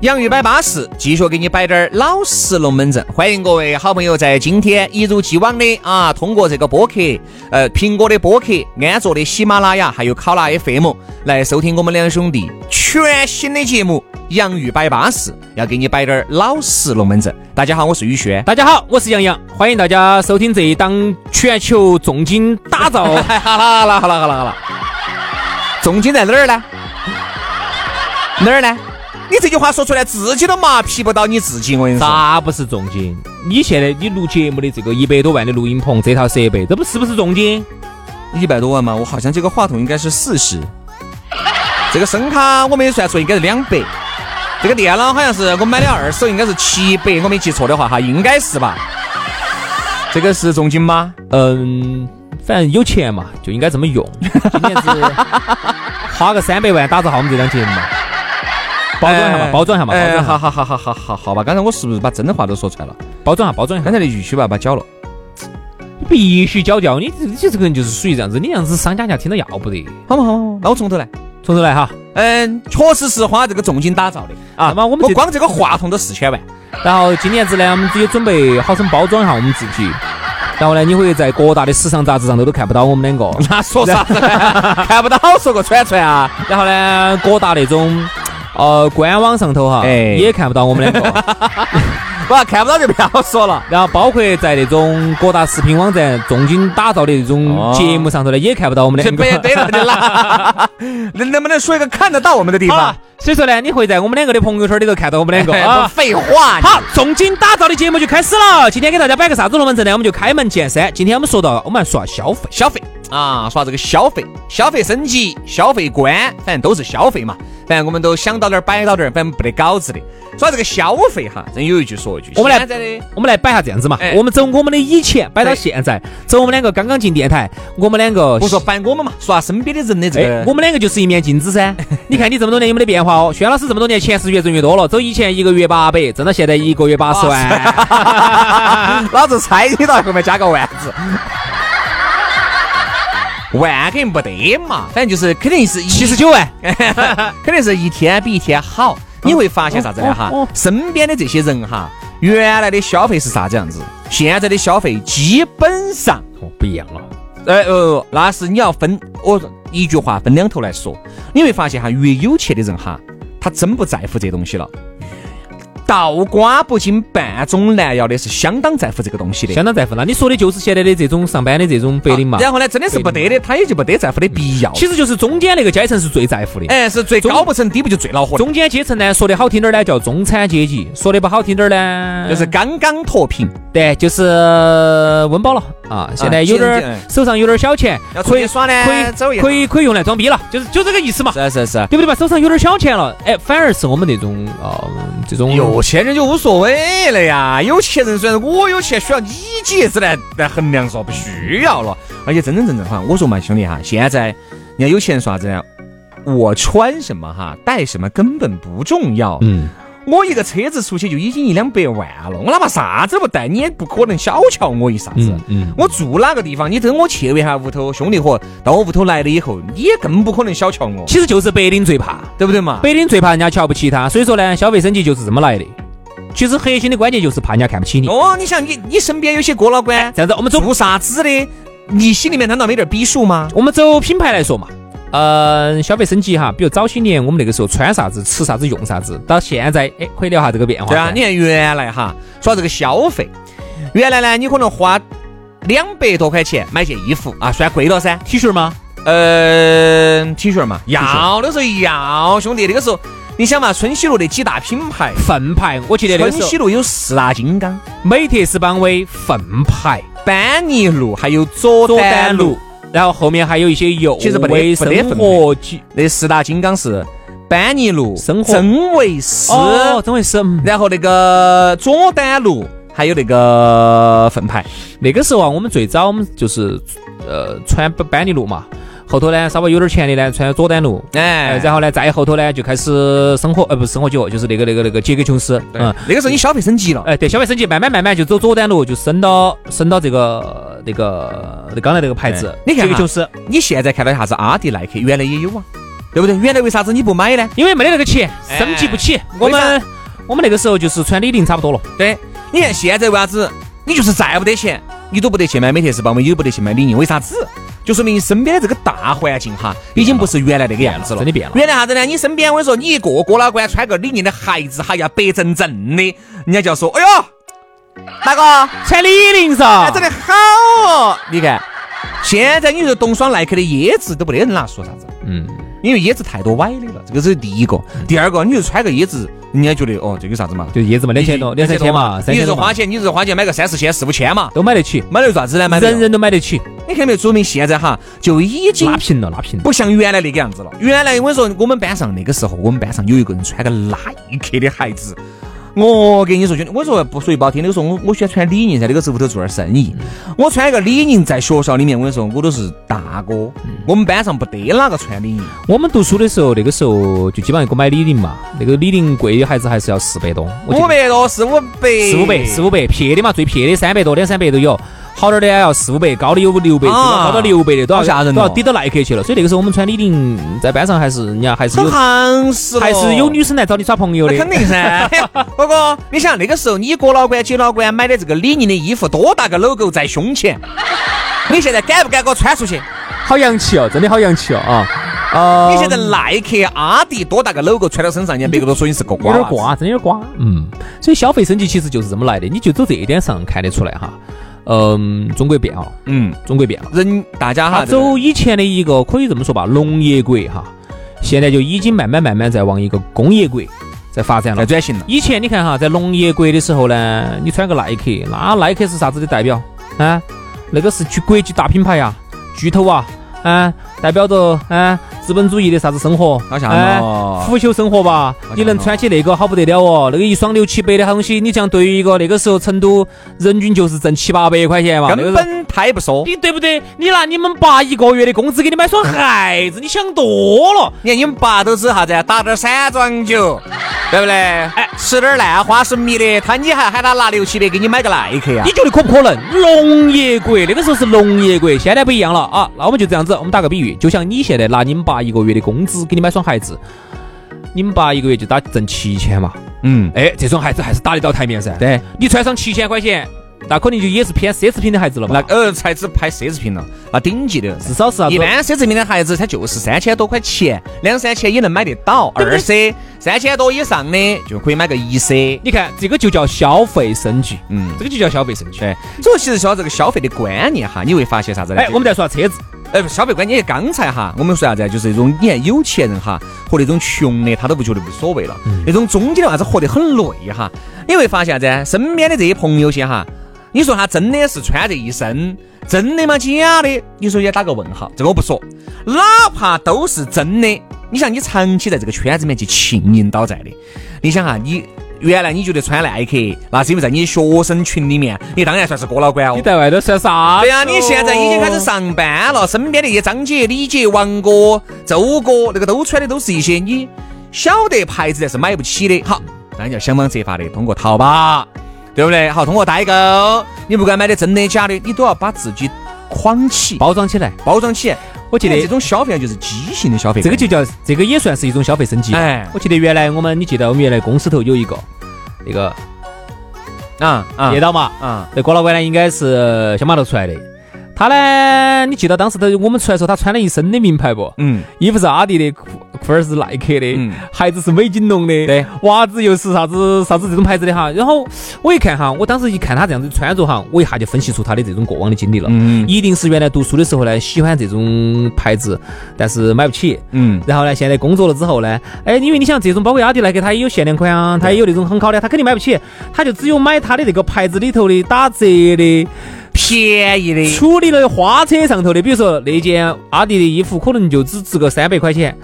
洋芋摆巴士，继续给你摆点儿老实龙门阵。欢迎各位好朋友在今天一如既往的啊，通过这个播客，呃，苹果的播客、安卓的喜马拉雅，还有考拉 FM 来收听我们两兄弟全新的节目《洋芋摆巴士》，要给你摆点儿老实龙门阵。大家好，我是宇轩。大家好，我是杨洋，欢迎大家收听这一档全球重金打造。好了好了好了好了好了，重金在哪儿呢？哪儿呢？你这句话说出来，自己都麻皮不到你自己。我跟你说，啥不是重金？你现在你录节目的这个一百多万的录音棚，这套设备，这不是不是重金？一百多万嘛？我好像这个话筒应该是四十，这个声卡我没算错，应该是两百。这个电脑好像是我买的二手，应该是七百，我没记错的话哈，应该是吧？这个是重金吗？嗯，反正有钱嘛，就应该这么用。今年是花个三百万打造好我们这档节目嘛。包装一下嘛，包装一下嘛，包装。好好好好好好好吧，刚才我是不是把真的话都说出来了？包装下，包装一下。刚才那句去把把搅了，你必须搅掉。你你这个人就是属于这样子，你这样子商家家听到要不得。好嘛好嘛，那我从头来，从头来哈。嗯，确实是花这个重金打造的啊。那么我们我光这个话筒都四千万。然后今年子呢，我们只有准备好生包装一下我们自己。然后呢，你会在各大的时尚杂志上头都看不到我们两个。那说啥子？看不到，说个串串啊。然后呢，各大那种。呃，官网上头哈，也看不到我们两个，不看不到就不要说了。然后包括在那种各大视频网站重金打造的那种节目上头呢，也看不到我们两个。对了，对了，能能不能说一个看得到我们的地方？所以说呢，你会在我们两个的朋友圈里头看到我们两个。啊，废话。好，重金打造的节目就开始了。今天给大家摆个啥子龙门阵呢？我们就开门见山。今天我们说到，我们来说消费，消费。啊，说这个消费，消费升级，消费观，反正都是消费嘛。反正我们都想到点儿摆到点儿，反正不得稿子的。说这个消费哈，真有一句说一句。我们来，我们来摆下这样子嘛。我们走我们的以前摆到现在，走我们两个刚刚进电台，我们两个不说摆我们嘛，说下身边的人的这个。我们两个就是一面镜子噻。你看你这么多年有没得变化哦？轩老师这么多年钱是越挣越多了，走以前一个月八百，挣到现在一个月八十万。老子猜你到后面加个万字。万肯定不得嘛，反正就是肯定是七十九万，肯定是一天比一天好。你会发现啥子呢？哈，身边的这些人哈，原来的消费是啥子样子？现在的消费基本上不一样了。哎哦，那是你要分，我一句话分两头来说。你会发现哈，越有钱的人哈，他真不在乎这东西了。倒瓜不进半种蓝要的是相当在乎这个东西的，相当在乎。那你说的就是现在的这种上班的这种白领嘛？然后呢，真的是不得的，他也就不得在乎的必要。其实就是中间那个阶层是最在乎的，哎，是最高不成低不就最恼火。中间阶层呢，说的好听点呢叫中产阶级，说的不好听点呢就是刚刚脱贫。对，就是温饱了啊！现在有点手上有点小钱，可以耍呢，可以可以可以用来装逼了，就是就这个意思嘛。是是是，对不对嘛？手上有点小钱了，哎，反而是我们那种啊这种有钱人就无所谓了呀。有钱人虽然我有钱，需要你几子来来衡量说不需要了。而且真真正正哈，我说嘛兄弟哈，现在你看有钱人说啥子呢？我穿什么哈，带什么根本不重要。嗯。我一个车子出去就已经一两百万了，我哪怕啥子都不带，你也不可能小瞧我一啥子。嗯，我住哪个地方，你等我去一下屋头，兄弟伙到我屋头来了以后，你也更不可能小瞧我。其实就是白领最怕，对不对嘛？白领最怕人家瞧不起他，所以说呢，消费升级就是这么来的。其实核心的关键就是怕人家看不起你。哦，你想你你身边有些哥老倌这样子，我们走做啥子的？你心里面难道没点逼数吗？我们走品牌来说嘛。嗯，消费升级哈，比如早些年我们那个时候穿啥子、吃啥子、用啥子，到现在哎，可以聊下这个变化。对啊，你看原来哈，说这个消费，原来呢，你可能花两百多块钱买件衣服啊，算贵了噻。T 恤吗？嗯，T 恤嘛，要那时候要，兄弟那个时候，你想嘛，春熙路那几大品牌，粪牌，我记得那春熙路有四大金刚，美特斯邦威、粪牌。班尼路，还有佐佐丹路丹路，，然后后面还有一些油其实不得卫生活金那四大金刚是班尼路、生活真维斯，哦，真为是。嗯然后那个佐丹路，还有那个粪牌。那个时候啊，我们最早我们就是呃穿班班尼路嘛，后头呢稍微有点钱的呢穿佐丹奴，哎哎，然后呢再后头呢就开始生活呃不是生活酒，就是那个那个那个杰克琼斯，嗯，那个时候你消费升级了。哎，对，消费升级，慢慢慢慢就走佐丹奴，就升到升到这个那个那刚才那个牌子哎，你看哈杰克琼斯，你现在看到啥子阿迪、耐克，原来也有啊，对不对？原来为啥子你不买呢？因为没得那个钱，哎升级不起。我们我们那个时候就是穿李宁差不多了，对，你看现在为啥子你就是再不得钱，你都不得去买美特斯邦威，你都不得去买李宁，为啥子？就说明你身边的这个大环境哈，已经不是原来那个样子了，真的变了。原来啥子呢？你身边我跟你说，你一个哥老倌穿个李宁的鞋子，哈要，白正正的，人家就要说，哎呦，大哥，穿李宁噻。哎，，真的好哦！你看，现在你说冬双耐克的椰子都不得人拿说啥子，嗯，因为椰子太多歪的了，这个是第一个。第二个，你就穿个椰子，人家觉得哦，这个啥子嘛，就椰子嘛，两千多，两三千嘛，三你千多嘛，是花钱，你是花钱买个三四千、四五千嘛，都买得起，买了啥子呢？买人人都买得起，你看没有？说明现在哈就已经拉平了，拉平了。不像原来那个样子了。原来我跟你说，我们班上那个时候，我们班上有一个人穿个耐克的鞋子。我跟你说，兄弟，我说不说句不好听，那个时候我我喜欢穿李宁在，那个时候屋头做点生意，我穿一个李宁在学校里面，我跟你说，我都是大哥。我们班上不得哪个穿李宁，我们读书的时候，那个时候就基本上给我买李宁嘛，那个李宁贵的鞋子还是要四百多，五百多，四五百，四五百，四五百，撇的嘛，最撇的三百多，两三百都有。好点儿的要四五百，高的有六百，啊高到六百的都要好吓人哦都要抵到耐克去了。所以那个时候我们穿李宁，在班上还是人家还是很有行实了，还是有女生来找你耍朋友的。肯定噻。哥哥，你想那个时候你哥老倌、姐老倌买的这个李宁的衣服，多大个 logo 在胸前？你现在敢不敢给我穿出去？好洋气哦，真的好洋气哦啊！呃你现在耐克、阿迪多大个 logo 穿到身上，人家别个都说你是个有瓜娃子。点瓜，真的有点瓜。嗯，所以消费升级其实就是这么来的，你就走这一点上看得出来哈。嗯，中国变了，嗯，中国变了。人大家哈，走以前的一个可以这么说吧，农业国哈，现在就已经慢慢慢慢在往一个工业国在发展了。在转型了。以前你看哈，在农业国的时候呢，你穿个耐克，那耐克是啥子的代表啊？那个是巨国际大品牌呀，巨头啊，啊，代表着啊资本主义的啥子生活，好像哦哎腐朽生活吧？你能穿起那个好不得了哦，那个一双六七百的好东西，你像对于一个那个时候成都人均就是挣七八百块钱嘛，根本他也不说。你对不对？你拿你们爸一个月的工资给你买双鞋子，你想多了。你看你们爸都是啥子？打点散装酒，对不对？哎，吃点烂花生米的，他你还喊他拿六七百给你买个耐克呀你？觉得可不可能？农业国那个时候是农业国，现在不一样了啊。那我们就这样子，我们打个比喻，就像你现在拿你们爸一个月的工资给你买双鞋子，你们爸一个月就打挣七千嘛，嗯，哎，这双鞋子还是打得到台面噻。对，你穿上七千块钱，那可能就也是偏奢侈品的孩子了那。呃才只拍奢侈品了，那顶级的。至少是一般奢侈品的孩子，他就是三千多块钱，两三千也能买得到。二 C 三千多以上的就可以买个一 C。你看这个就叫消费升级，嗯，这个就叫消费升级。对，所以其实说这个消费的观念哈，你会发现啥子呢？哎，我们再说下车子，哎，消费观念，刚才哈，我们说啥子啊？就是那种你看有钱人哈和那种穷的，他都不觉得无所谓了。那种中间的啥子活得很累哈，你会发现啥子啊？身边的这些朋友些哈，你说他真的是穿这一身，真的吗？假的？你说也打个问号。这个我不说，哪怕都是真的，你像你长期在这个圈子里面去浸淫到在的，你想哈，你原来你觉得穿耐克，那是因为在你学生群里面，你当然算是哥老倌哦你。在外头算啥？对呀、你现在已经开始。上班了，身边的一些张姐、李姐、王哥、周哥，那个都穿的都是一些你晓得牌子但是买不起的。好，那你要想方设法的通过淘宝，对不对？好，通过代购，你不管买的真的假的，你都要把自己框起、包装起来，包装起来。我记得这种消费啊就是畸形的消费，这个就叫这个也算是一种消费升级。哎哎，我记得原来我们，你记得我们原来公司头有一个那个啊啊叶导嘛，啊，那郭老板呢应该是小码头出来的。他呢，你记得当时他我们出来的时候，他穿了一身的名牌不？嗯，衣服是阿迪的，裤裤儿是耐克的，嗯鞋子是美津浓的，对，袜子又是啥子啥子这种牌子的哈。然后我一看哈，我当时一看他这样子穿着哈，我一下就分析出他的这种过往的经历了。嗯一定是原来读书的时候呢，喜欢这种牌子，但是买不起。嗯，然后呢，现在工作了之后呢，哎，因为你想这种包括阿迪耐克，它也有限量款啊，它也有那种很好的，他肯定买不起，他就只有买他的这个牌子里头的打折的便宜的，处理了花车上头的，比如说那件阿迪的衣服，可能就只值个三百块钱。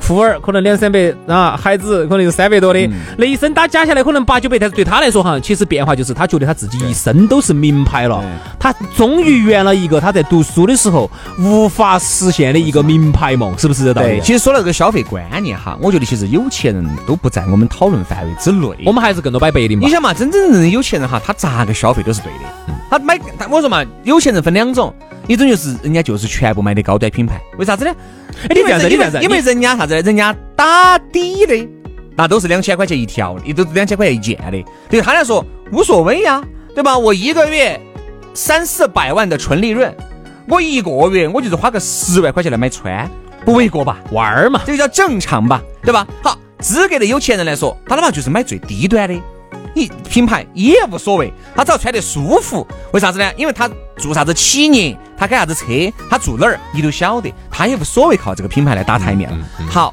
裤儿可能两三百啊，孩子可能有三百多的，那一身打加下来可能八九百，但是对他来说哈，其实变化就是他觉得他自己一生都是名牌了，他终于圆了一个他在读书的时候无法实现的一个名牌梦，是不是这道理？其实说到这个消费观念哈，我觉得其实有钱人都不在我们讨论范围之内，我们还是更多摆白的嘛。你想嘛，真真正正有钱人哈，他咋个消费都是对的，他买他我说嘛，有钱人分两种。一种就是人家就是全部买的高端品牌，为啥子呢？哎，你这样子，你这样子，因为人家啥子？人家打底的那都是两千块钱一条，的都是两千块钱一件的，对他来说无所谓呀，对吧？我一个月三四百万的纯利润，我一个月我就是花个十万块钱来买穿，不为过吧？玩儿嘛，这个叫正常吧，对吧？好，资格的有钱人来说，他他妈就是买最低端的。你品牌也无所谓，他只要穿得舒服，为啥子呢？因为他做啥子企业，他开啥子车，他住哪儿，你都晓得，他也无所谓靠这个品牌来打台面。好，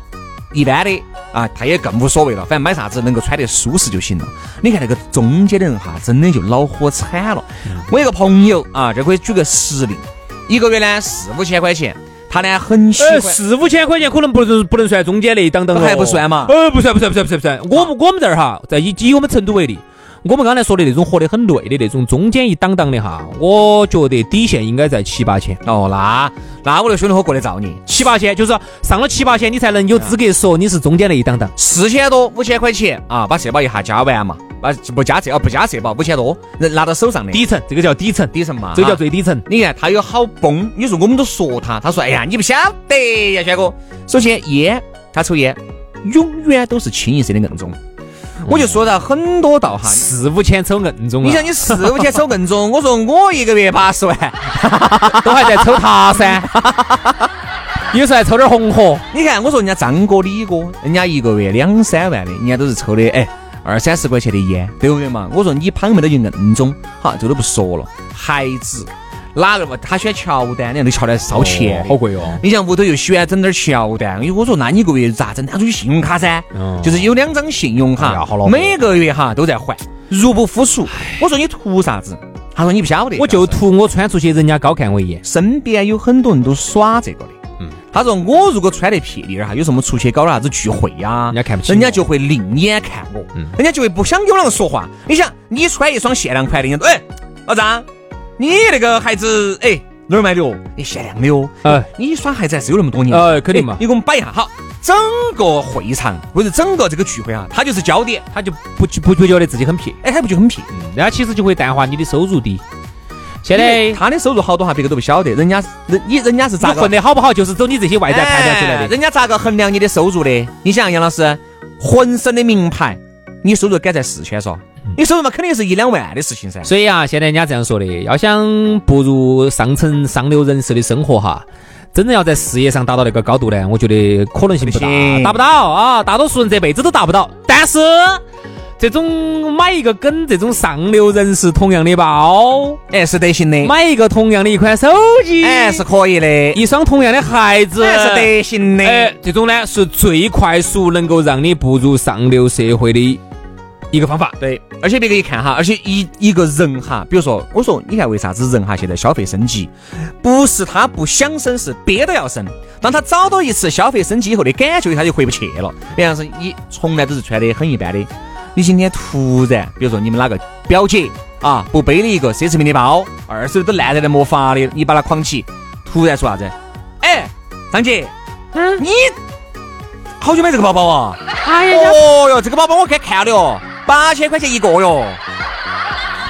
一般的啊，他也更无所谓了，反正买啥子能够穿得舒适就行了。你看那个中间的人哈，真的就恼火惨了。我一个朋友啊，这可以举个实例，一个月呢四五千块钱。他呢很喜欢四五千块钱，可能不能不能算中间那一档档还不算嘛？呃，不算不算不算不算不算。我们我们这儿哈，在以以我们成都为例，我们刚才说的那种活得很累的那种中间一档档的哈，我觉得底线应该在七八千。哦，那那我的兄弟伙过来找你，七八千就是上了七八千，你才能有资格说你是中间那一档档。四千多五千块钱啊，把社保一下加完嘛。把不加社啊，不加社保五千多，人拿到手上的底层，这个叫底层，底层嘛，这个叫最底层。你看他有好崩，你说我们都说他，他说哎呀，你不晓得呀，轩哥。首先烟，他抽烟永远都是清一色的硬中。我就说到很多道哈，四五千抽硬中。你想你四五千抽硬中，我说我一个月八十万，都还在抽他噻。有时候还抽点红火。你看，我说人家张哥、李哥，人家一个月两三万的，人家都是抽的哎。二三十块钱的烟，对不对嘛？我说你旁边的就硬中，好，这都不说了。孩子哪个嘛？他喜欢乔丹，你看那乔丹烧钱，好贵哦。你像屋头又喜欢整点乔丹，我说那你一个月咋整？拿出去信用卡噻，就是有两张信用卡，每个月哈都在还，入不敷出。我说你图啥子？他说你不晓得，我就图我穿出去人家高看我一眼。身边有很多人都耍这个的。他说：“我如果穿得撇点儿哈，有什么出去搞点啥子聚会呀，人家看不起，人家就会另眼看我，嗯人家就会不想跟我啷个说话。你想，你穿一双限量款的，人家哎，老张，你那个鞋子哎哪儿买的哦？哎，限量的哦。哎，你耍鞋子还是有那么多年？哎，肯定嘛。你给我们摆一下，好，整个会场或者整个这个聚会啊，他就是焦点，他就不不不觉得自己很撇，哎，他不就很撇？那其实就会淡化你的收入低。”现在他的收入好多哈，别个都不晓得。人家人你人家是咋混的好不好，就是走你这些外在判断出来的。人家咋个衡量你的收入的？你想杨老师，浑身的名牌，你收入敢在四千嗦？你收入嘛，肯定是一两万的事情噻。所以啊，现在人家这样说的，要想步入上层上流人士的生活哈，真正要在事业上达到那个高度呢，我觉得可能性不大，达不到啊。大多数人这辈子都达不到，但是。这种买一个跟这种上流人士同样的包，哎，是得行的；买一个同样的一款手机，哎，是可以的；一双同样的鞋子，哎，是得行的。哎，这种呢是最快速能够让你步入上流社会的一个方法。对，而且别个一看哈，而且一一个人哈，比如说，我说你看为啥子人哈现在消费升级，不是他不想升，是憋都要升。当他找到一次消费升级以后的感觉，他就回不去了。比方说，你从来都是穿的很一般的。你今天突然，比如说你们哪个表姐啊，不背了一个奢侈品的包，二手都烂得来没法的，你把它框起，突然说啥子？哎，张姐，嗯，你好久买这个包包啊？哎呀，哦哟，这个包包我该看了哟，八千块钱一个哟。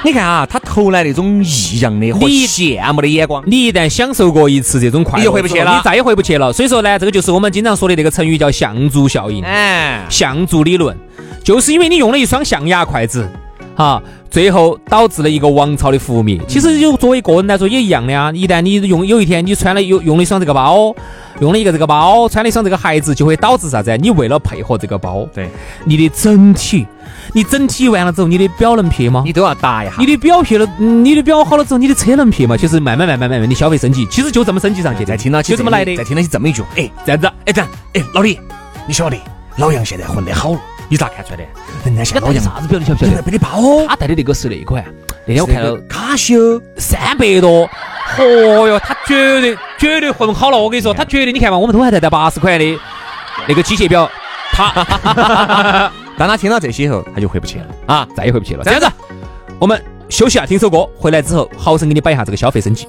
你看啊，他投来那种异样的和羡慕的眼光。你一旦享受过一次这种快乐，你就回不去了，你再也回不去了。所以说呢，这个就是我们经常说的那个成语叫象足效应，哎，象足理论。就是因为你用了一双象牙筷子，哈，最后导致了一个王朝的覆灭。其实就作为个人来说也一样的啊。一旦你用有一天你穿了用用了一双这个包，用了一个这个包，穿了一双这个鞋子，就会导致啥子？你为了配合这个包，对，你的整体，你整体完了之后，你的表能撇吗？你都要打一下。你的表撇了，你的表好了之后，你的车能撇吗？其实慢慢慢慢慢慢，的消费升级，其实就这么升级上去。再听到起这么来的，再听到起这么一句，哎，这样子，哎这样，哎老李，你晓得老杨现在混得好了。你咋看出来的？人家像老杨啥子表你晓不晓得？背的包，他带的那个是那款，那天我看到卡西欧三百多，嚯哟，他绝对绝对混好了。我跟你说，他绝对，你看嘛，我们都还在带八十块的那个机械表，他 当他听到这些以后，他就回不去了啊，再也回不去了。这样子，我们休息啊，听首歌，回来之后，好生给你摆一下这个消费升级。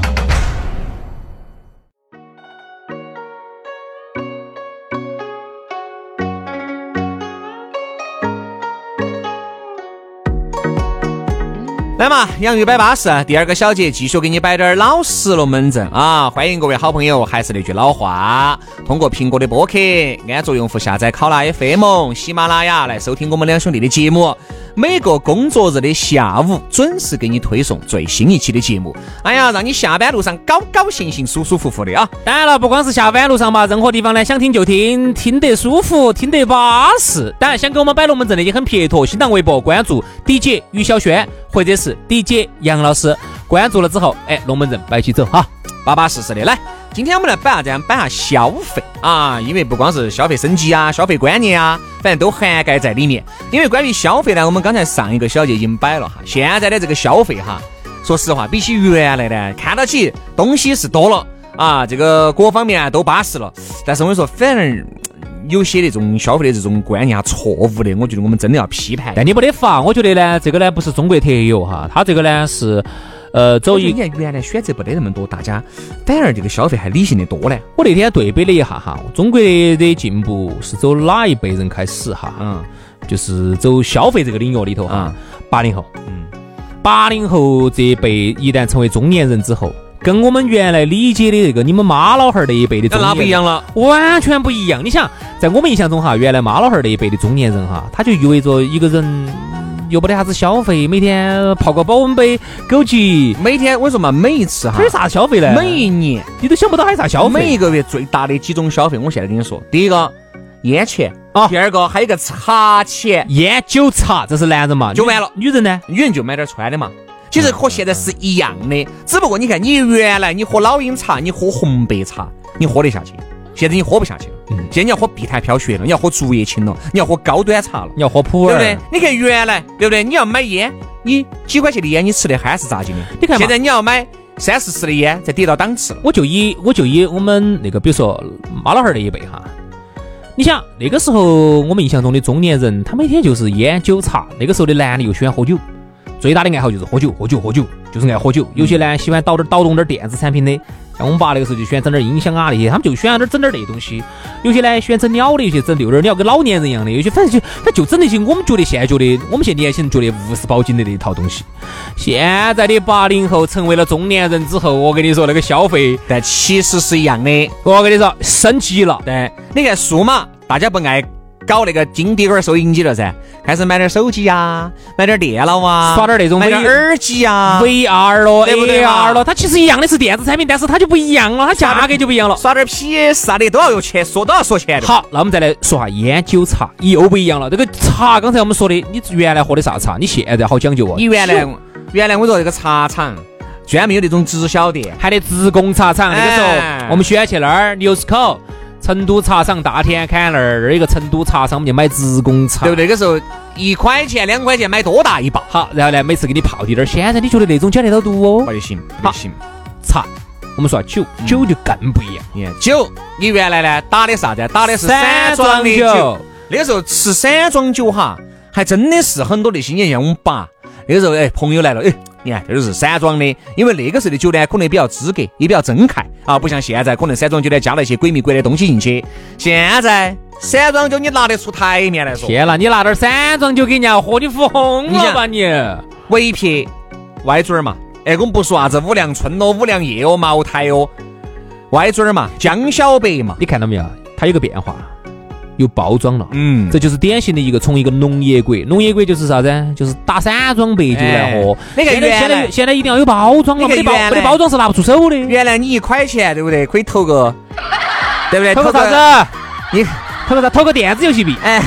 来嘛，洋芋摆巴士，第二个小节继续给你摆点老实龙门阵啊！欢迎各位好朋友，还是那句老话，通过苹果的播客，安卓用户下载考拉 FM、喜马拉雅来收听我们两兄弟的节目。每个工作日的下午准时给你推送最新一期的节目。哎呀，让你下班路上高高兴兴、舒舒服服的啊！当然了，不光是下班路上嘛，任何地方呢，想听就听，听得舒服，听得巴适。当然，想给我们摆龙门阵的也很撇脱，新浪微博关注 DJ 于小轩或者是 DJ 杨老师，关注了之后，哎，龙门阵摆起走哈。巴巴适适的。来，今天我们来摆下这样？摆下消费啊，因为不光是消费升级啊、消费观念啊，反正都涵盖在里面。因为关于消费呢，我们刚才上一个小节已经摆了哈。现在的这个消费哈，说实话，比起原来呢，看到起东西是多了啊，这个各方面啊都巴适了。但是我跟你说，反正有些那种消费的这种观念啊错误的，我觉得我们真的要批判。但你没得法，我觉得呢，这个呢不是中国特有哈，它这个呢是，呃，走一我觉得你看原来选择不得那么多，大家反而这个消费还理性的多呢。我那天对比了一下哈，中国的进步是走哪一辈人开始哈？嗯就是走消费这个领域里头哈啊，八零后，嗯，八零后这一辈一旦成为中年人之后，跟我们原来理解的这个你们妈老汉儿那一辈的中年人那不一样了。完全不一样。你想，在我们印象中哈，原来妈老汉儿那一辈的中年人哈，他就意味着一个人嗯又没得啥子消费，每天泡个保温杯，枸杞，每天我说嘛，每一次哈还有，啥消费呢？每一年你都想不到还有啥消费。每一个月最大的几种消费，我现在跟你说，第一个烟钱啊第二个还有一个茶钱，烟酒茶，这是男人嘛，就完了女人呢？女人就买点穿的嘛。其实和现在是一样的，只不过你看，你原来你喝老鹰茶，你喝红白茶，你喝得下去，现在你喝不下去了。嗯现在你要喝碧潭飘雪了，你要喝竹叶青了，你要喝高端茶了，你要喝普洱，对不对？你看原来，对不对？你要买烟，你几块钱的烟，你吃的憨是咋劲的？你看嘛现在你要买三四十的烟，再跌到档次了。我就以我就以我们那个，比如说妈老汉儿那一辈哈，你想那个时候我们印象中的中年人，他每天就是烟酒茶。那个时候的男的又喜欢喝酒，最大的爱好就是喝酒，喝酒，喝酒，就是爱喝酒。有些呢喜欢捣点捣动点电子产品的，像我们爸那个时候就喜欢整点音响啊那些，他们就喜欢点整点那东西。有些呢喜欢整鸟的，有些整遛点鸟，跟老年人一样的。有些反正就他就整那些我们觉得现在觉得我们现在年轻人觉得无事保经的那一套东西。现在的八零后成为了中年人之后，我跟你说那个消费。但其实是一样的。我跟你说，升级了。对，你看数码，大家不爱搞那个金滴管收音机了噻，开始买点手机呀、买点电脑啊，耍点那种买点耳机呀、VR 咯对不对嘛，AR 咯，它其实一样的是电子产品，但是它就不一样了，它价格就不一样了。耍点 PS 啥的都要用钱，说都要说钱的。，好，那我们再来说下烟酒茶，又不一样了。这个茶，刚才我们说的，你原来喝的啥茶？你现在好讲究哦。你原来原来我说这个茶厂专门有那种直销店，还得职工茶厂，那个时哎候我们选去那儿牛市口。成都茶厂大田坎那儿，那儿有一个成都茶厂，我们就买职工茶，对不对？那个时候一块钱两块钱买多大一包，好，然后呢，每次给你泡滴点儿。现在你觉得那种讲得到毒哦不？得行，不得行。茶，我们说酒，酒就更不一样。你看酒，你原来呢打的啥子？打的是散散装装的酒酒。那个时候吃散装酒哈，还真的是很多那些年像我们爸那个时候，哎，朋友来了，哎，你看这都是散装的，因为那个时候的酒呢，可能也比较资格，也比较真看啊，不像现在可能散装酒呢加了一些鬼迷鬼的东西进去。现在散装酒你拿得出台面来说，天哪，你拿点散装酒给人家喝，你疯了吧你？尾撇歪嘴儿嘛，哎，我们不说啥子五粮春哦、五粮液哦、茅台哦，歪嘴儿嘛，江小白嘛，你看到没有？它有个变化，有包装了。嗯这就是典型的一个从一个农业国，农业国就是啥子？就是打散装白酒来喝。现在现在现在一定要有包装了，没得包没得包装是拿不出手的。原来你一块钱对不对？可以投个，对不对？投个啥子？你投个啥？投个电子游戏币。哎，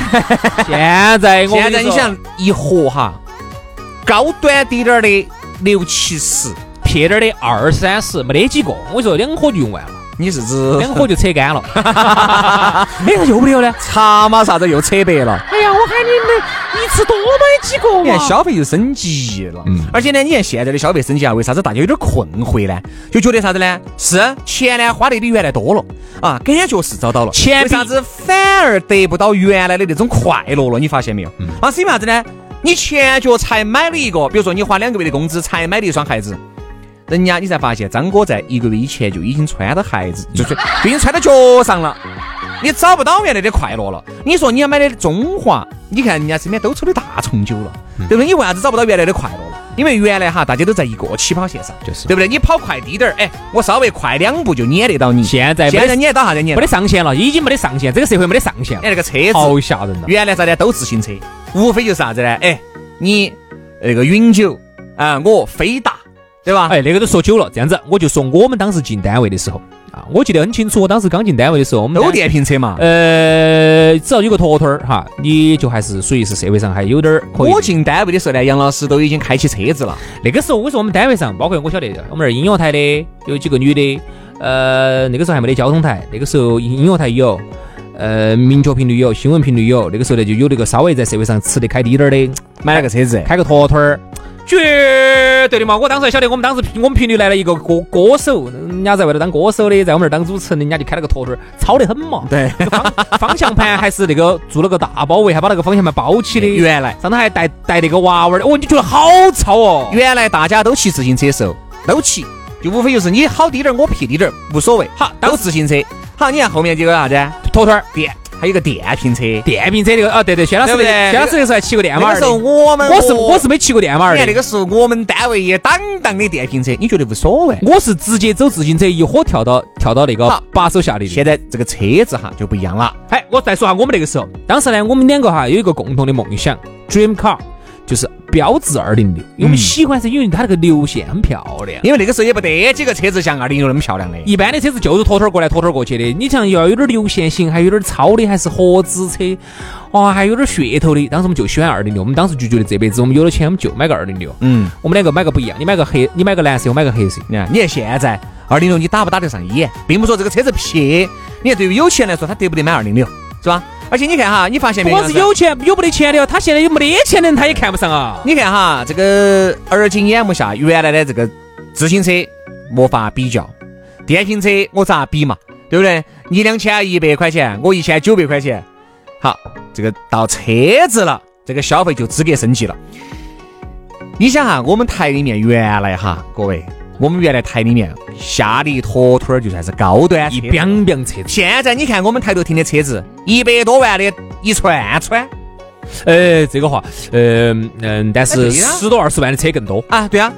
现在我现在你想一盒哈，高端低点儿的六七十，撇点儿的二三十，没得几个。我跟你说两盒就用完了，你是指两火就扯干了。哎呀，又不得了呢？茶嘛啥子又扯白了？哎呀，我喊你们一次多买几个你看嘛。消费又升级了，嗯而且呢，你看现在的消费升级啊，为啥子大家有点困惑呢？就觉得啥子呢？是钱呢花的比原来多了啊，感觉是找到了，钱为啥子反而得不到原来的那种快乐了？你发现没有？嗯啊，是因为啥子呢？你前脚才买了一个，比如说你花两个月的工资才买了一双鞋子。人家你才发现，张哥在一个月以前就已经穿到鞋子，就是就已经穿到脚上了。你找不到原来的快乐了。你说你要买的中华，你看人家身边都抽的大重酒了，对不对？你为啥子找不到原来的快乐了？因为原来哈，大家都在一个起跑线上，就是对不对？你跑快滴点儿，哎，我稍微快两步就撵得到你。现在现在撵到啥子撵没？得上限了，已经没得上限，这个社会没得上限了哎，，那个车子好吓人了。原来啥子都自行车，无非就是啥子呢？哎，你那个永久啊，我飞达，对吧？哎，那个都说久了，这样子我就说我们当时进单位的时候啊，我记得很清楚，我当时刚进单位的时候，我们都单电瓶车嘛。呃，只要有个坨坨儿哈，你就还是属于是社会上还有点儿可以。我进单位的时候呢，杨老师都已经开起车子了。那个时候，我说我们单位上，包括我晓得，我们那儿音乐台的有几个女的，呃，那个时候还没得交通台，那个时候音乐台有，呃，民族频率有，新闻频率有，那个时候呢就有那个稍微在社会上吃得开低点儿的，买了个车子，开个坨坨儿，绝对的嘛！我当时还晓得，我们当时我们频率来了一个歌歌手，人家在外头当歌手的，在我们这儿当主持人，人家就开了个坨坨儿，糙得很嘛。对，方方向盘还是那个做了个大包围，还把那个方向盘包起的。原来上头还带带那个娃娃的，哦，你觉得好糙哦？原来大家都骑自行车的时候都骑，就无非就是你好低点儿，我撇低点儿，无所谓。好都自行车。好，你看后面这个啥子？坨坨儿电，还有个电瓶车。电瓶车那个啊，对对，薛老师对薛老师那时候还骑过电马儿的。那个时候我们我是我是没骑过电马儿的你看那，个时候我们单位也当当的电瓶车，你觉得无所谓？我是直接走自行车，一伙跳到跳到那个把手下的。现在这个车子哈就不一样了。哎，我再说下我们那个时候，当时呢，我们两个哈有一个共同的梦想，dream car，就是标致二零六，因为我们喜欢是因为它那个流线很漂亮。因为那个时候也不得几个车子像二零六那么漂亮的。一般的车子就是拖拖儿过来拖拖儿过去的，你像要有点流线型，还有点超的，还是合资车，哇，还有点噱头的。当时我们就喜欢二零六，我们当时就觉得这辈子我们有了钱，我们就买个二零六。嗯，我们两个买个不一样，你买个黑，你买个蓝色，我买个黑色。你看，你看现在二零六你打不打得上眼，并不说这个车子撇。你看对于有钱人来说，他得不得买二零六，是吧？而且你看哈，你发现没有？不光是有钱有没得钱的哦，他现在有没得钱的人他也看不上啊。你看哈，这个而今眼目下，原来的这个自行车没法比较，电瓶车我咋比嘛？对不对？你两千一百块钱，我一千九百块钱，好，这个到车子了，这个消费就资格升级了。你想哈，我们台里面原来哈，各位，我们原来台里面下的一坨坨儿就算是高端车一子彪彪车子，现在你看我们台头停的车子，一百多万的一串串呃，这个话，呃嗯，但是十多二十万的车更多，啊，对啊，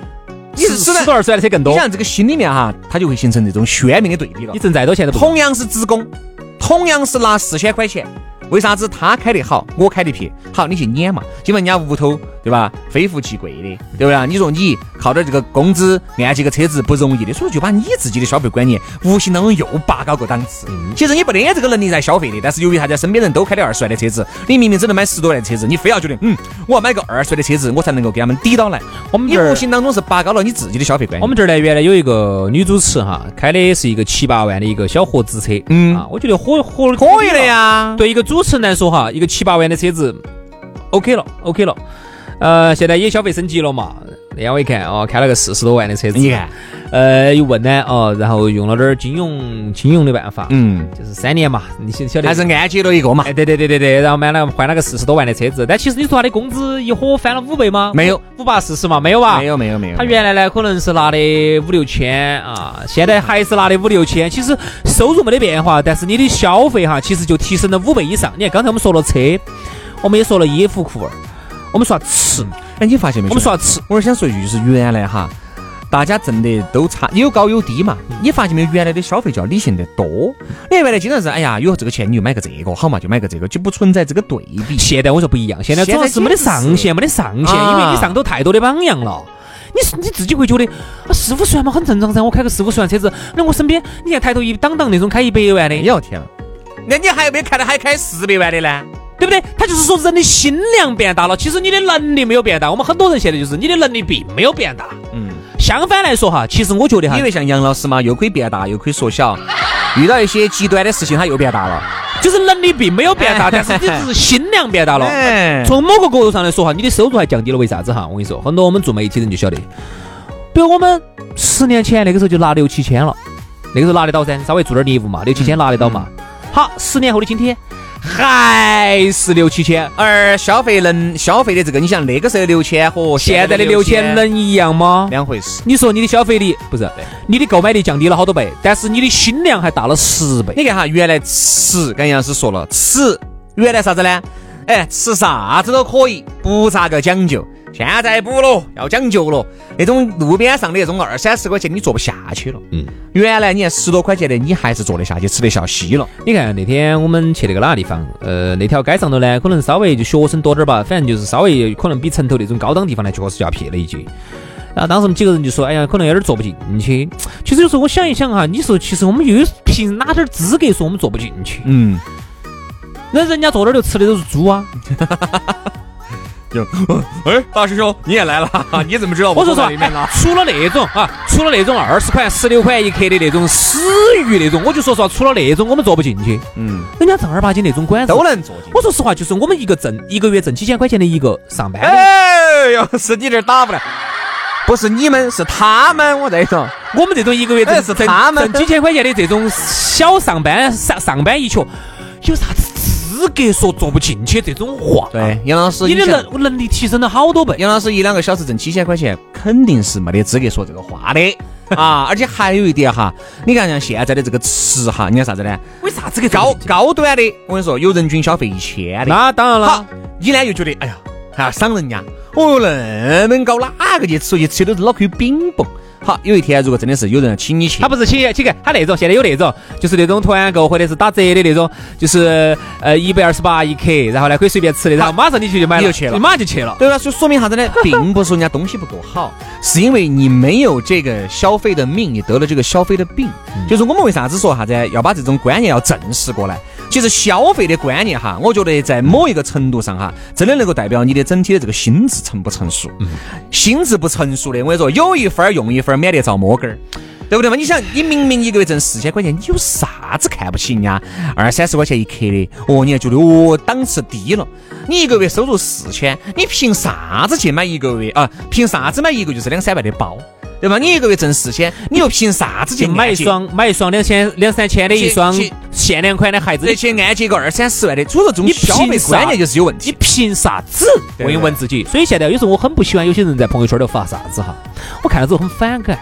你十是十多二十万的车更多你。想这个心里面哈，它就会形成这种鲜明的对比了你。挣再多钱都不。同样是职工，同样是拿四千块钱，为啥子他开得好，我开得撇？好，你去撵嘛，基本人家屋头对吧，非富即贵的，对不对？你说你靠点这个工资按几个车子不容易的，所以就把你自己的消费观念无形当中又拔高个档次。其实你不得这个能力在消费的，但是由于大家身边人都开的二十万的车子，你明明只能买十多万的车子，你非要觉得嗯，我要买个二十万的车子，我才能够给他们抵到来。我们你无形当中是拔高了你自己的消费观念。我们这儿呢，原来有一个女主持哈，开的是一个七八万的一个小合资车，嗯啊，我觉得火火可以的。呀，对一个主持人来说哈，一个七八万的车子，OK 了，OK 了。呃，现在也消费升级了嘛。那天我一看哦，开了个四十多万的车子，你看，呃，一问呢，哦，然后用了点儿金融金融的办法，嗯，就是三年嘛，你晓晓得还是按揭了一个嘛。哎，对对对对对，然后买了换了个四十多万的车子，但其实你说他的工资一伙翻了五倍吗？没有，五八四十嘛，没有吧？没有没有没有，他原来呢可能是拿的五六千啊，现在还是拿的五六千。其实收入没得变化，但是你的消费哈，其实就提升了五倍以上。你看刚才我们说了车，我们也说了衣服裤儿，我们说下吃，哎，你发现没有？我们说下吃，我是想说一句，就是原来哈，大家挣的都差，有高有低嘛。你发现没有？原来的消费就要理性的多。你看原来经常是，哎呀，有这个钱你就买个这个，好嘛就买个这个，就不存在这个对比。现在我说不一样，现在主要是没得上限，没得上限，啊因为你上头太多的榜样了。你是你自己会觉得啊四五十万嘛很正常噻，我开个四五十万车子，那我身边你看抬头一档档那种开一百万的哎，呦天了，那你还有没有看到还开四百万的呢？对不对？他就是说人的心量变大了，其实你的能力没有变大。我们很多人现在就是你的能力并没有变大。嗯，相反来说哈，其实我觉得哈因，为像杨老师嘛，又可以变大，又可以缩小，遇到一些极端的事情，他又变大了。就是能力并没有变大，但是你只是心量变大了。哎从某个角度上来说哈，你的收入还降低了，为啥子哈？我跟你说，很多我们做媒体人就晓得，比如我们十年前那个时候就拿六七千了，那个时候拿得到噻，稍微做点业务嘛，六七千拿得到嘛。好，十年后的今天还是六七千，而消费能消费的这个，你想那个时候六千和现在的六千能一样吗？两回事。你说你的消费力不是，你的购买力降低了好多倍，但是你的心量还大了十倍。你看哈，原来吃，刚杨老师说了，吃原来啥子呢？哎，吃啥子都可以，不咋个讲究。现在不了，要讲究了。那种路边上的那种二三十块钱，你坐不下去了。嗯，原来你看十多块钱的，你还是坐得下去，吃得下稀了。你看那天我们去那个哪个地方？呃，那条街上头呢，可能稍微就学生多点儿吧，反正就是稍微可能比城头那种高档地方呢，确实就要撇了一截。然后当时我们几个人就说：“哎呀，可能有点坐不进去。”其实有时候我想一想哈，你说其实我们又有凭哪点儿资格说我们坐不进去？嗯，那人家坐那儿就吃的都是猪啊！就哎，大师兄你也来了，你怎么知道我说实话里面呢？，除了那种啊，除了那种二十块、十六块一克的那种死鱼那种，我就说实话，除了那种我们坐不进去。嗯，人家正儿八经那种馆子都能做进。我说实话，就是我们一个挣一个月挣几千块钱的一个上班的，哎，哎呦，是你这儿打不来，不是你们，是他们，我在说。我们这种一个月挣哎是挣他们挣几千块钱的这种小上班上上班一族，有啥子资格说做不进去这种话？对，杨老师，你的能能力提升了好多倍。杨老师一两个小时挣七千块钱，肯定是没得资格说这个话的 啊！而且还有一点哈，你看像现在的这个吃哈，你看啥子呢？为啥子个高高端的，我跟你说，有人均消费一千的。那当然好了，，你呢又觉得，哎呀，还要赏人家，哦，那么高，哪个去吃？去吃都是脑壳有冰崩。好，有一天如果真的是有人请你去，他不是请请客，他那种现在有那种，就是那种团购或者是打折的那种，就是呃一百二十八一克，然后呢可以随便吃的，然后马上你去就买了，你就去了你马上就去了。对吧？就说明啥子呢？并不是人家东西不够好，是因为你没有这个消费的命，你得了这个消费的病。就是我们为啥子说啥子要把这种观念要正视过来？其实消费的观念哈，我觉得在某一个程度上哈，真的能够代表你的整体的这个心智成不成熟。心智不成熟的，我跟你说，有一分儿用一分儿，免得遭摸根儿。对不对嘛？你想，你明明一个月挣四千块钱，你有啥子看不起人家二三十块钱一克的？哦，你还觉得哦档次低了？你一个月收入四千，你凭啥子去买一个月啊？凭啥子买一个就是两三万的包？对吧？你一个月挣四千，你又凭啥子去就买一双买一双两千两三千的一双限量款的鞋子再，去按揭个二三十万的？所以说这种你消费观念就是有问题你。凭啥子？问一问自己。所以现在有时候我很不喜欢有些人在朋友圈里发啥子哈，我看了之后很反感。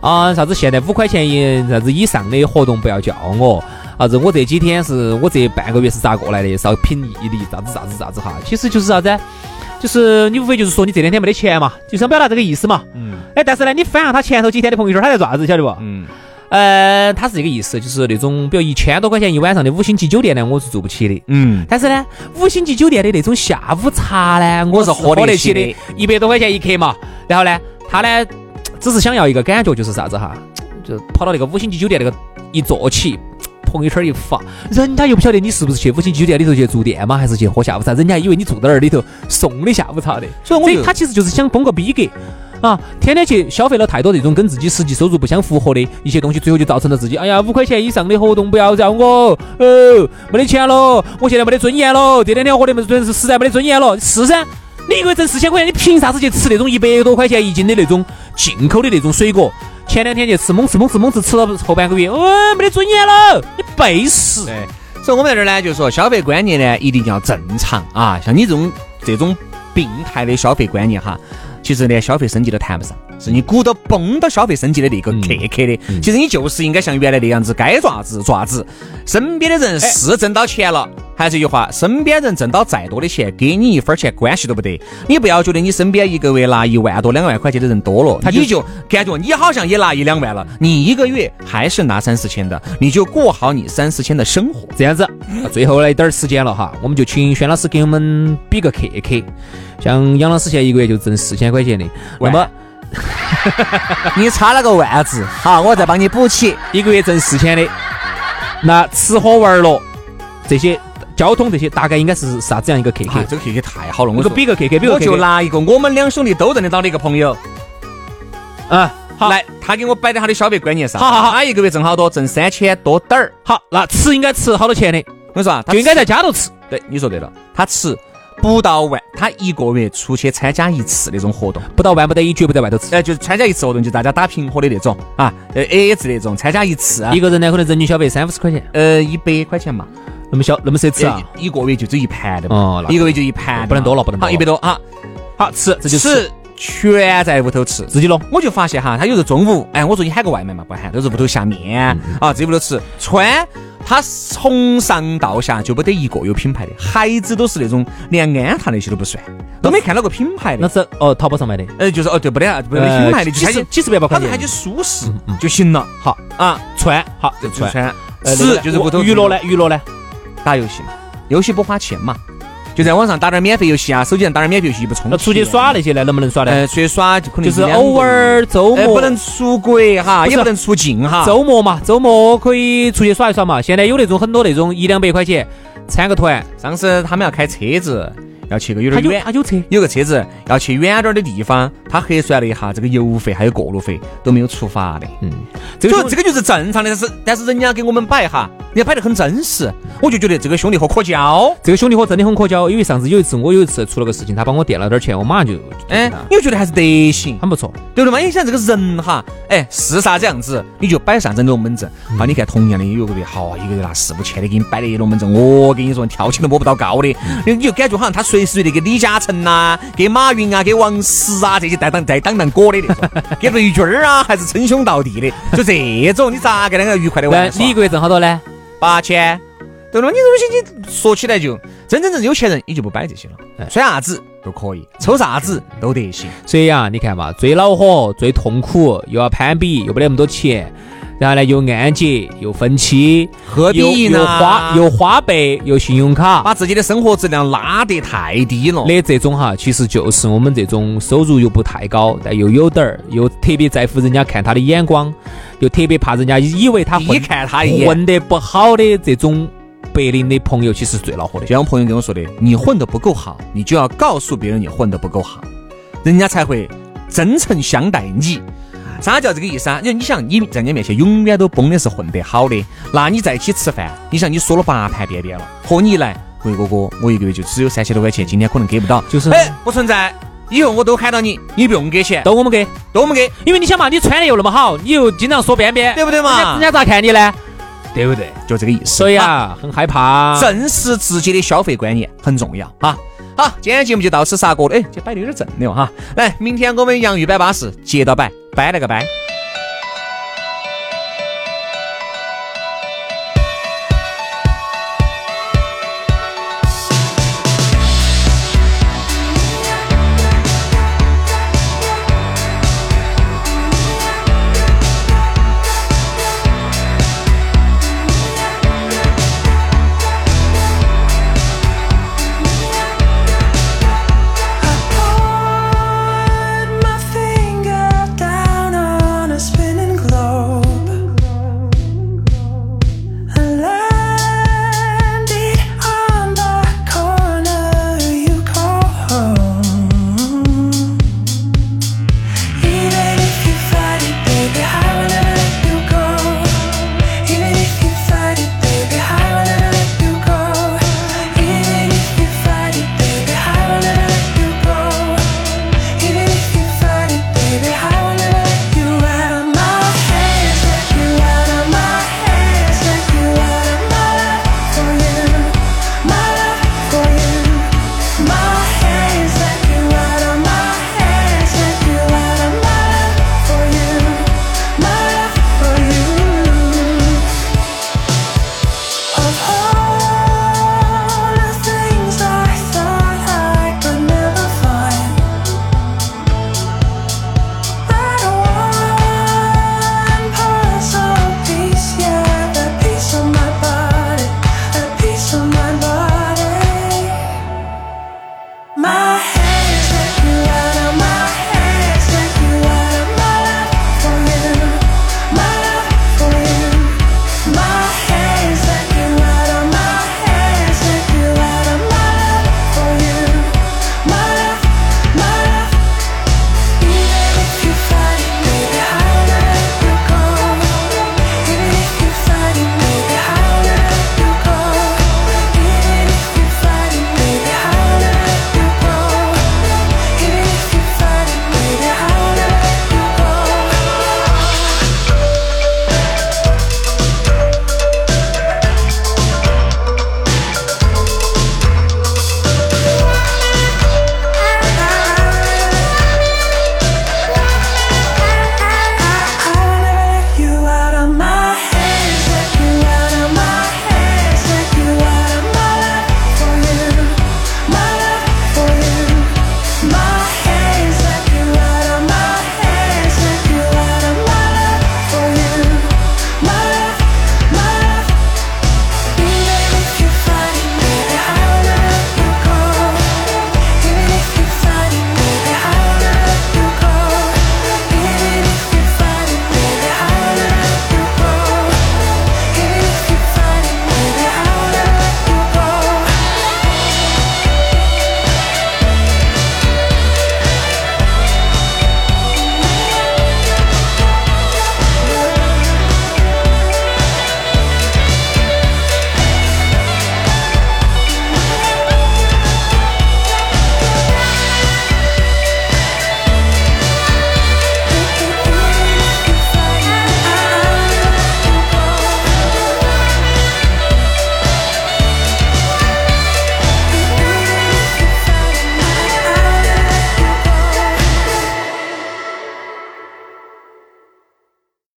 啊，啥子现在五块钱一啥子以上的活动不要叫我，啥子我这几天是我这半个月是咋过来的，稍凭毅力，啥子啥子啥子哈，其实就是啥子，就是你无非就是说你这两天没得钱嘛，就想表达这个意思嘛。嗯哎，但是呢，你翻下他前头几天的朋友圈，他在做啥子，晓得不？嗯，呃，他是这个意思，就是那种比如一千多块钱一晚上的五星级酒店呢，我是住不起的。嗯，但是呢，五星级酒店的那种下午茶呢，我是喝得起的，一百多块钱一克嘛。然后呢，他呢，只是想要一个感觉，就是啥子哈，就跑到那个五星级酒店那个一坐起。朋友圈一发，人家又不晓得你是不是去五星级酒店里头去住店吗？还是去喝下午茶？人家还以为你住在那儿里头送的下午茶的。所以我他其实就是想崩个逼格啊！天天去消费了太多这种跟自己实际收入不相符合的一些东西，最后就造成了自己哎呀五块钱以上的活动不要找我哦，没得钱了，我现在没得尊严了，这两天活的没得尊是实在没得尊严了。是噻，你一个月挣四千块钱，你凭啥子去吃那种一百多块钱一斤的那种进口的那种水果？前两天去吃猛吃猛吃猛吃，吃了后半个月，哦，没得尊严了，你背时。对。所以我们在这儿呢，就是说消费观念呢一定要正常啊。像你这种这种病态的消费观念哈，其实连消费升级都谈不上，是你鼓捣崩到消费升级的那个刻刻的。其实你就是应该像原来那样子，该做啥子做啥子。身边的人是挣到钱了，还是一句话，身边人挣到再多的钱，给你一分钱关系都不得。你不要觉得你身边一个月拿一万多、两万块钱的人多了，他就你就感觉你好像也拿一两万了，你一个月还是拿三四千的，你就过好你三四千的生活。这样子，最后来一点儿时间了哈，我们就请轩老师给我们比个 K K。像杨老师现在一个月就挣四千块钱的，那么 你差了个万字，好，我再帮你补起。一个月挣四千的，那吃喝玩乐这些交通这些大概应该是啥子样一个 K 哎 K？这个 K K 太好了，我说比个 K K，比个我就拿一个我们两兄弟都认得到的一个朋友，啊，好，来，他给我摆在他的消费观念上。好好好他一个月挣好多？挣三千多点儿。好，那吃应该吃好多钱的，我跟你说啊，他就应该在家头吃。对，你说对了，他吃不到万，他一个月出去参加一次那种活动。不到万不得已，绝不在外头吃。呃，就是参加一次活动，就大家打平伙的那种啊，呃 A A 制那种，参加一次啊一，个人呢，可能人均消费三五十块钱，呃，一百块钱嘛，那么小那么奢侈啊！一个月就只一盘的嘛，哦一个月就一盘，不能多了不能多好，一百多啊，好吃，这就吃吃全在屋头吃。自己弄。我就发现哈，他有时候中午，哎，我说你喊个外卖嘛，不喊，都是屋头下面嗯啊，自己屋头吃。穿他从上到下就没得一个有品牌的，鞋子都是那种连安踏那些都不算，都没看到过品牌的那。是哦，淘宝上买的，呃，就是哦，对，不得啥，没得呃品牌的，就几十几十百把块钱他就喊起。舒适就行了。好啊，穿好就穿。吃就是屋头娱乐呢？娱乐呢？打游戏嘛，游戏不花钱嘛，就在网上打点免费游戏啊，手机上打点免费游戏不充钱。那出去耍那些呢？能不能耍呢？呃，出去耍就可能就是偶尔周呃，末不能出国哈，不也不能出境哈。周末嘛，周末可以出去耍一耍嘛。现在有那种很多那种一两百块钱参个团，上次他们要开车子，要去个有点远，他有车，有个车子要去远点儿的地方，他核算了一下，这个油费还有过路费都没有出发的。嗯，这个这个就是正常的，但是但是人家给我们摆哈，人家摆得很真实，我就觉得这个兄弟伙可交。这个兄弟伙真的很可交，因为上次有一次我有一次出了个事情，他帮我垫了点钱，我马上就哎哎，，你就觉得还是德行，很不错。对不对嘛？你想这个人哈，哎，是啥子样子，你就摆啥子龙门阵。啊，你看同样的有个月，好一个月拿四五千的给你摆的龙门阵，我跟你说，跳起都摸不到高的，你你就感觉好像他随时随地给李嘉诚呐、给马云啊、给王石啊这些在当在当当果的那种，给雷军儿啊，还是称兄道弟的，就这种，你咋个两个愉快的玩？你一个月挣好多呢？八千，对了，你这东西你说起来就真真正有钱人，你就不摆这些了，穿啥子？都可以，抽啥子？都得行。所以啊，你看嘛，最恼火、最痛苦，又要攀比，又没得那么多钱，然后呢又按揭，又分期，何必又呢又花又花呗，又信用卡，把自己的生活质量拉得太低了。的这种哈，其实就是我们这种收入又不太高，但又有点儿，又特别在乎人家看他的眼光，又特别怕人家以为他低混看他一眼，混得不好的这种白领的朋友，其实最恼火的就。像我朋友跟我说的，你混得不够好，你就要告诉别人你混得不够好，人家才会真诚相待你。啥叫这个意思啊？你你想你在人家面前永远都崩的是混得好的，那你在一起吃饭，你想你说了八盘便便了，和你一来，魏哥哥，我一个月就只有三千多块钱，今天可能给不到，就是哎，不存在，以后我都喊到你，你不用给钱，都我们给，都我们给，因为你想嘛，你穿的又那么好，你又经常说边边，对不对嘛人家人？家咋看你呢？对不对？就这个意思。所以啊，很害怕。正视自己的消费观念很重要啊。好，今天节目就到此杀过了，哎，这摆的有点正了哈。来，明天我们洋芋摆巴士，接着摆，摆了个摆。